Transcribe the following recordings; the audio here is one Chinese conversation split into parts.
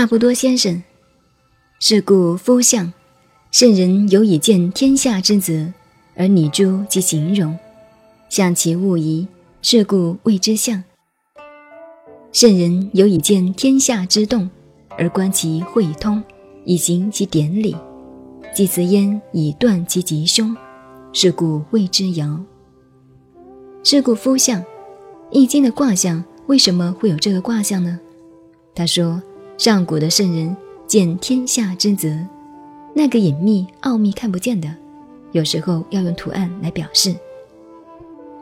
差不多先生。是故夫相，圣人有以见天下之则，而拟诸其形容，象其物宜。是故谓之象。圣人有以见天下之动，而观其会通，以行其典礼。祭祀焉以断其吉凶，是故谓之爻。是故夫相，《易经》的卦象为什么会有这个卦象呢？他说，上古的圣人见天下之则，那个隐秘奥秘看不见的，有时候要用图案来表示。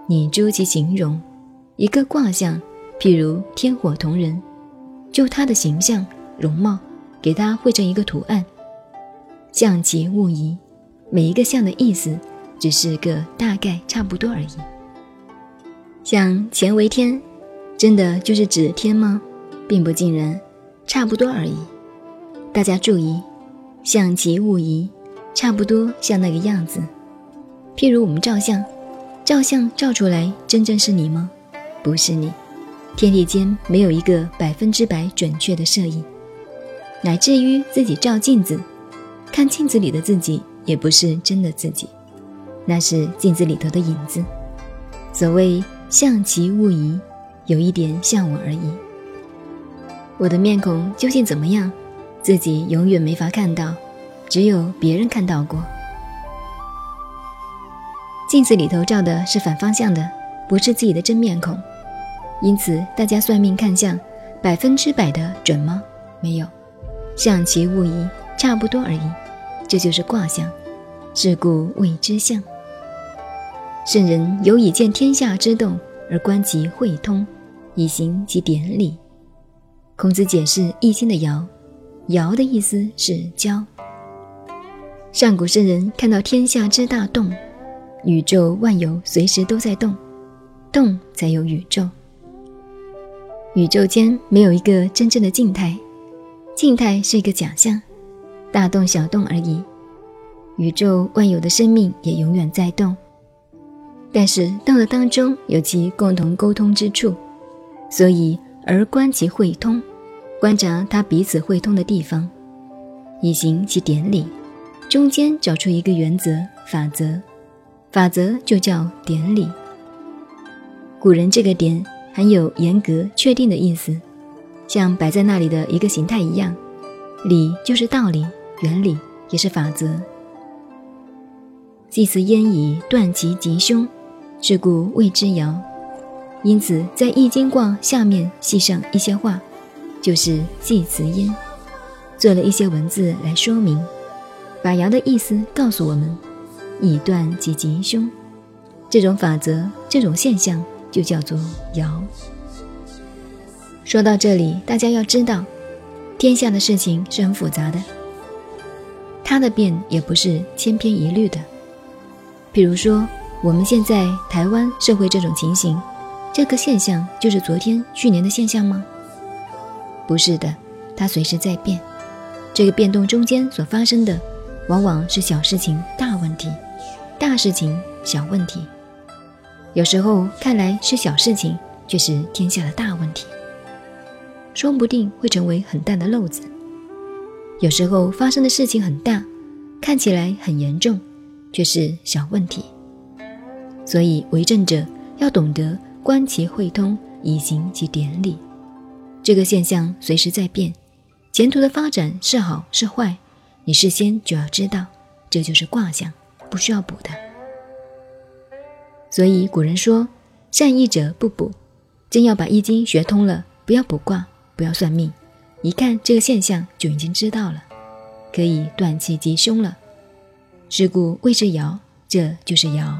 你诸其形容，一个卦象，譬如天火同人，就他的形象容貌，给他绘成一个图案。象其物宜，每一个象的意思，只是个大概差不多而已。像乾为天，真的就是指天吗？并不尽然，差不多而已。大家注意，象其物宜，差不多像那个样子。譬如我们照相，照相照出来真正是你吗？不是你。天地间没有一个百分之百准确的摄影，乃至于自己照镜子。看镜子里的自己也不是真的自己，那是镜子里头的影子。所谓像其物宜，有一点像我而已。我的面孔究竟怎么样，自己永远没法看到，只有别人看到过。镜子里头照的是反方向的，不是自己的真面孔。因此，大家算命看相，百分之百的准吗？没有，象其物宜。差不多而已，这就是卦象，是故谓之象。圣人有以见天下之动，而观其会通，以行其典礼。孔子解释《易经》的“爻”，“爻”的意思是交。上古圣人看到天下之大动，宇宙万有随时都在动，动才有宇宙。宇宙间没有一个真正的静态，静态是一个假象。大动小动而已，宇宙万有的生命也永远在动，但是动的当中有其共同沟通之处，所以而观其会通，观察它彼此会通的地方，以行其典礼，中间找出一个原则法则，法则就叫典礼。古人这个典含有严格确定的意思，像摆在那里的一个形态一样，礼就是道理。原理也是法则。祭祀焉以断其吉凶，是故谓之爻。因此，在易经卦下面系上一些话，就是祭词焉，做了一些文字来说明，把爻的意思告诉我们，以断其吉凶。这种法则，这种现象，就叫做爻。说到这里，大家要知道，天下的事情是很复杂的。它的变也不是千篇一律的，比如说我们现在台湾社会这种情形，这个现象就是昨天、去年的现象吗？不是的，它随时在变。这个变动中间所发生的，往往是小事情大问题，大事情小问题。有时候看来是小事情，却是天下的大问题，说不定会成为很大的漏子。有时候发生的事情很大，看起来很严重，却是小问题。所以为政者要懂得观其会通，以行其典礼。这个现象随时在变，前途的发展是好是坏，你事先就要知道。这就是卦象，不需要补的。所以古人说：“善易者不补。”真要把易经学通了，不要卜卦，不要算命。一看这个现象就已经知道了，可以断气吉凶了。是故谓之爻，这就是爻。